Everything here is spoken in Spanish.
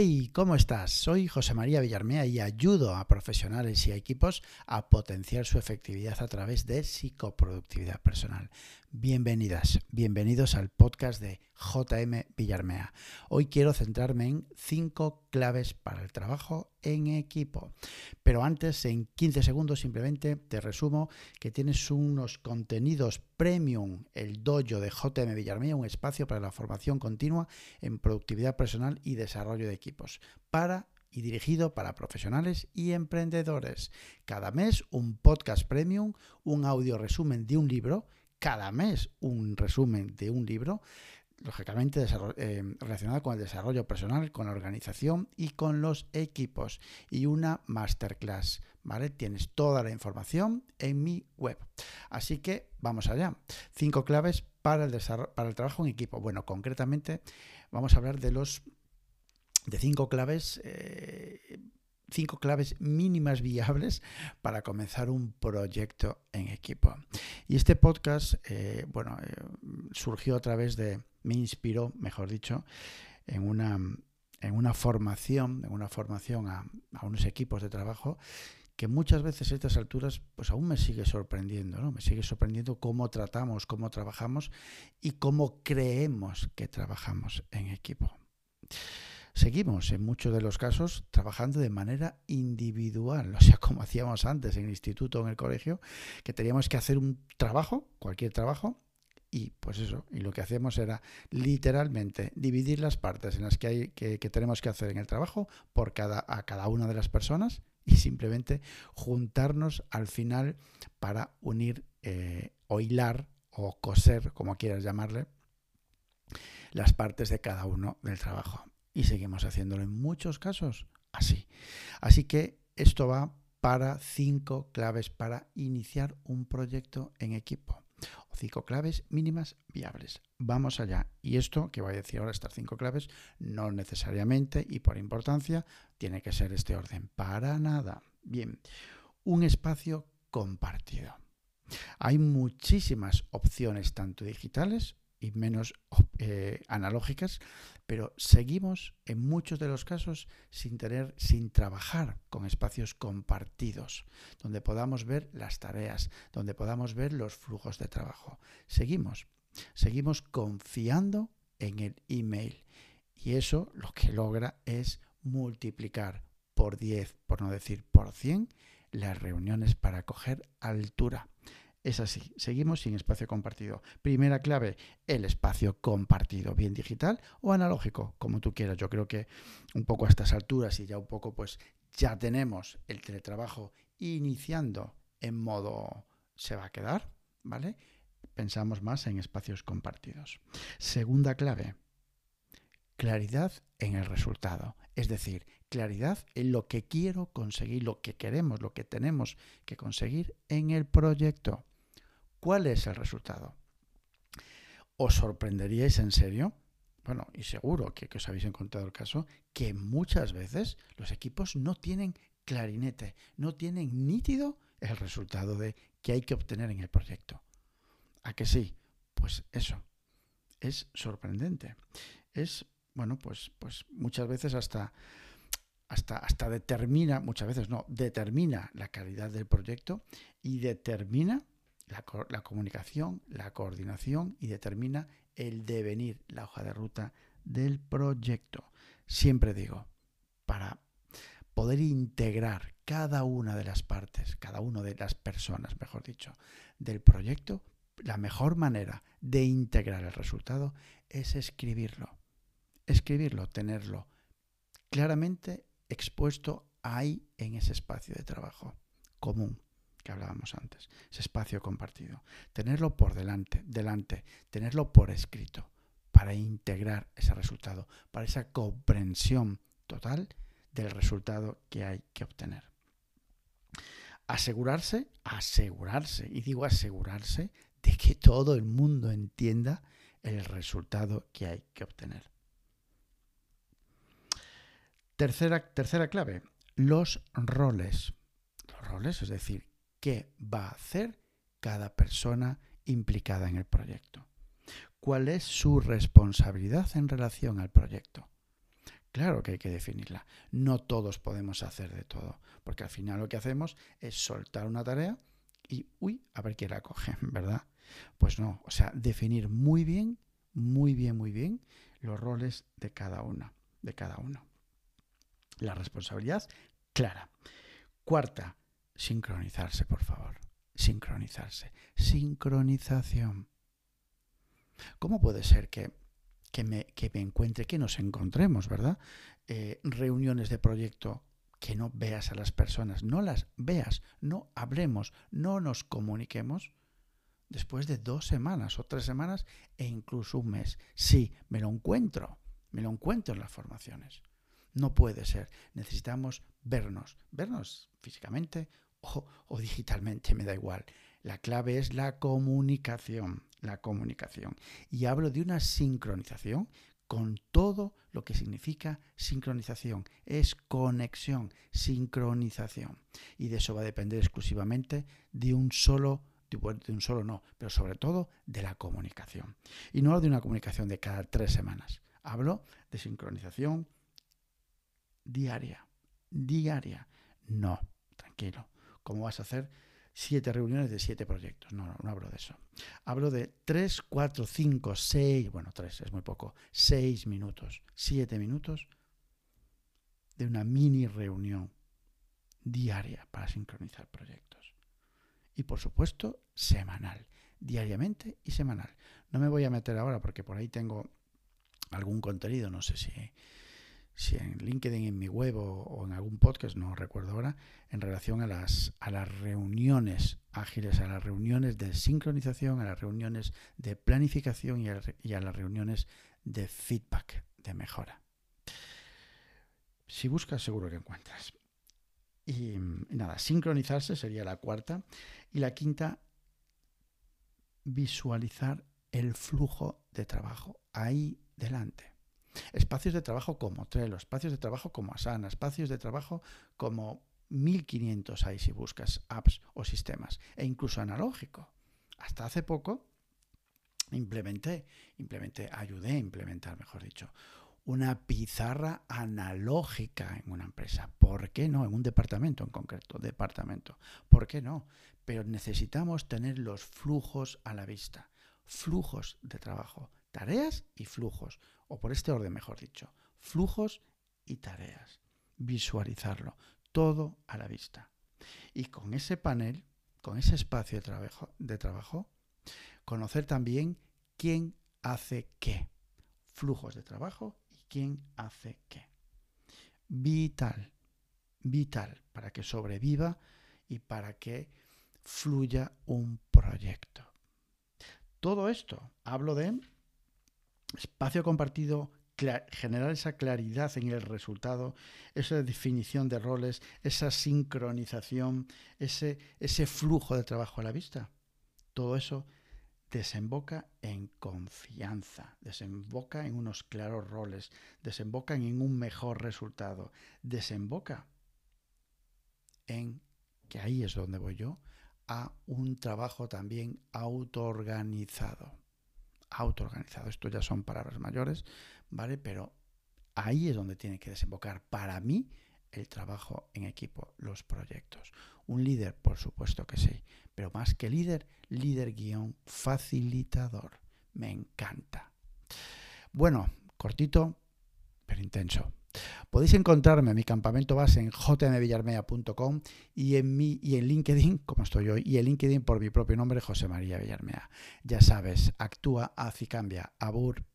Hey, ¿cómo estás? Soy José María Villarmea y ayudo a profesionales y a equipos a potenciar su efectividad a través de psicoproductividad personal. Bienvenidas, bienvenidos al podcast de JM Villarmea. Hoy quiero centrarme en cinco claves para el trabajo en equipo. Pero antes, en 15 segundos, simplemente te resumo que tienes unos contenidos premium, el dojo de JM Villarmea, un espacio para la formación continua en productividad personal y desarrollo de equipos. Para y dirigido para profesionales y emprendedores. Cada mes un podcast premium, un audio resumen de un libro cada mes un resumen de un libro, lógicamente eh, relacionado con el desarrollo personal, con la organización y con los equipos, y una masterclass. ¿Vale? Tienes toda la información en mi web. Así que vamos allá. Cinco claves para el, para el trabajo en equipo. Bueno, concretamente vamos a hablar de los de cinco claves eh, cinco claves mínimas viables para comenzar un proyecto en equipo. Y este podcast, eh, bueno, eh, surgió a través de, me inspiró, mejor dicho, en una, en una formación, en una formación a, unos equipos de trabajo que muchas veces a estas alturas pues aún me sigue sorprendiendo, ¿no? Me sigue sorprendiendo cómo tratamos, cómo trabajamos y cómo creemos que trabajamos en equipo. Seguimos en muchos de los casos trabajando de manera individual, o sea, como hacíamos antes en el instituto o en el colegio, que teníamos que hacer un trabajo, cualquier trabajo, y pues eso, y lo que hacemos era literalmente dividir las partes en las que, hay, que, tenemos que hacer en el trabajo por cada, a cada una de las personas y simplemente juntarnos al final para unir eh, o hilar o coser, como quieras llamarle, las partes de cada uno del trabajo y seguimos haciéndolo en muchos casos así. Así que esto va para cinco claves para iniciar un proyecto en equipo. O cinco claves mínimas viables. Vamos allá. Y esto que voy a decir ahora, estas cinco claves, no necesariamente y por importancia tiene que ser este orden. Para nada. Bien, un espacio compartido. Hay muchísimas opciones, tanto digitales y menos eh, analógicas, pero seguimos en muchos de los casos sin tener, sin trabajar con espacios compartidos, donde podamos ver las tareas, donde podamos ver los flujos de trabajo. Seguimos, seguimos confiando en el email y eso lo que logra es multiplicar por 10, por no decir por 100, las reuniones para coger altura es así. Seguimos sin espacio compartido. Primera clave, el espacio compartido, bien digital o analógico, como tú quieras. Yo creo que un poco a estas alturas y ya un poco pues ya tenemos el teletrabajo iniciando en modo se va a quedar, ¿vale? Pensamos más en espacios compartidos. Segunda clave, claridad en el resultado, es decir, claridad en lo que quiero conseguir, lo que queremos, lo que tenemos que conseguir en el proyecto. ¿Cuál es el resultado? ¿Os sorprenderíais en serio? Bueno, y seguro que, os habéis encontrado el caso, que muchas veces los equipos no tienen clarinete, no tienen nítido el resultado de que hay que obtener en el proyecto. ¿A que sí? Pues eso, es sorprendente. Es, bueno, pues, pues muchas veces hasta, hasta, hasta determina, muchas veces no, determina la calidad del proyecto y determina la, comunicación, la coordinación y determina el devenir, la hoja de ruta del proyecto. Siempre digo, para poder integrar cada una de las partes, cada una de las personas, mejor dicho, del proyecto, la mejor manera de integrar el resultado es escribirlo. Escribirlo, tenerlo claramente expuesto ahí en ese espacio de trabajo común que hablábamos antes, ese espacio compartido. Tenerlo por delante, delante, tenerlo por escrito, para integrar ese resultado, para esa comprensión total del resultado que hay que obtener. Asegurarse, asegurarse, y digo asegurarse, de que todo el mundo entienda el resultado que hay que obtener. Tercera, tercera clave, los roles. Los roles, es decir, qué va a hacer cada persona implicada en el proyecto. ¿Cuál es su responsabilidad en relación al proyecto? Claro que hay que definirla. No todos podemos hacer de todo, porque al final lo que hacemos es soltar una tarea y, uy, a ver quién la coge, ¿verdad? Pues no, o sea, definir muy bien, muy bien, muy bien los roles de cada uno, de cada uno. La responsabilidad clara. Cuarta, sincronizarse, por favor. Sincronizarse. Sincronización. ¿Cómo puede ser que, me, encuentre, que nos encontremos, ¿verdad? Eh, reuniones de proyecto que no veas a las personas, no las veas, no hablemos, no nos comuniquemos después de dos semanas o tres semanas e incluso un mes. Sí, me lo encuentro, me lo encuentro en las formaciones. No puede ser. Necesitamos vernos, vernos físicamente o, digitalmente, me da igual. La clave es la comunicación, la comunicación. Y hablo de una sincronización con todo lo que significa sincronización. Es conexión, sincronización. Y de eso va a depender exclusivamente de un solo de un solo no, pero sobre todo de la comunicación. Y no de una comunicación de cada tres semanas. Hablo de sincronización diaria, diaria. No, tranquilo. ¿Cómo vas a hacer siete reuniones de siete proyectos? No, no, no hablo de eso. Hablo de tres, cuatro, cinco, seis, bueno, tres es muy poco, seis minutos, siete minutos de una mini reunión diaria para sincronizar proyectos. Y por supuesto, semanal, diariamente y semanal. No me voy a meter ahora porque por ahí tengo algún contenido, no sé si si en LinkedIn, en mi web o, en algún podcast, no recuerdo ahora, en relación a las, a las reuniones ágiles, a las reuniones de sincronización, a las reuniones de planificación y a, las reuniones de feedback, de mejora. Si buscas, seguro que encuentras. Y, y nada, sincronizarse sería la cuarta. Y la quinta, visualizar el flujo de trabajo ahí delante. Espacios de trabajo como Trello, espacios de trabajo como Asana, espacios de trabajo como 1500 hay si buscas apps o sistemas, e incluso analógico. Hasta hace poco implementé, implementé, ayudé a implementar, mejor dicho, una pizarra analógica en una empresa. ¿Por qué no? En un departamento en concreto, departamento. ¿Por qué no? Pero necesitamos tener los flujos a la vista, flujos de trabajo, tareas y flujos o por este orden mejor dicho, flujos y tareas. Visualizarlo, todo a la vista. Y con ese panel, con ese espacio de trabajo, de trabajo conocer también quién hace qué. Flujos de trabajo y quién hace qué. Vital, vital para que sobreviva y para que fluya un proyecto. Todo esto hablo de espacio compartido, generar esa claridad en el resultado, esa definición de roles, esa sincronización, ese, flujo de trabajo a la vista. Todo eso desemboca en confianza, desemboca en unos claros roles, desemboca en un mejor resultado, desemboca en, que ahí es donde voy yo, a un trabajo también autoorganizado autoorganizado. Esto ya son palabras mayores, ¿vale? Pero ahí es donde tiene que desembocar para mí el trabajo en equipo, los proyectos. Un líder, por supuesto que sí, pero más que líder, líder guion facilitador. Me encanta. Bueno, cortito, pero intenso. Podéis encontrarme en mi campamento base en jmvillarmea.com y en mi y en LinkedIn, como estoy hoy, y en LinkedIn por mi propio nombre, José María Villarmea. Ya sabes, actúa, haz y cambia. Abur.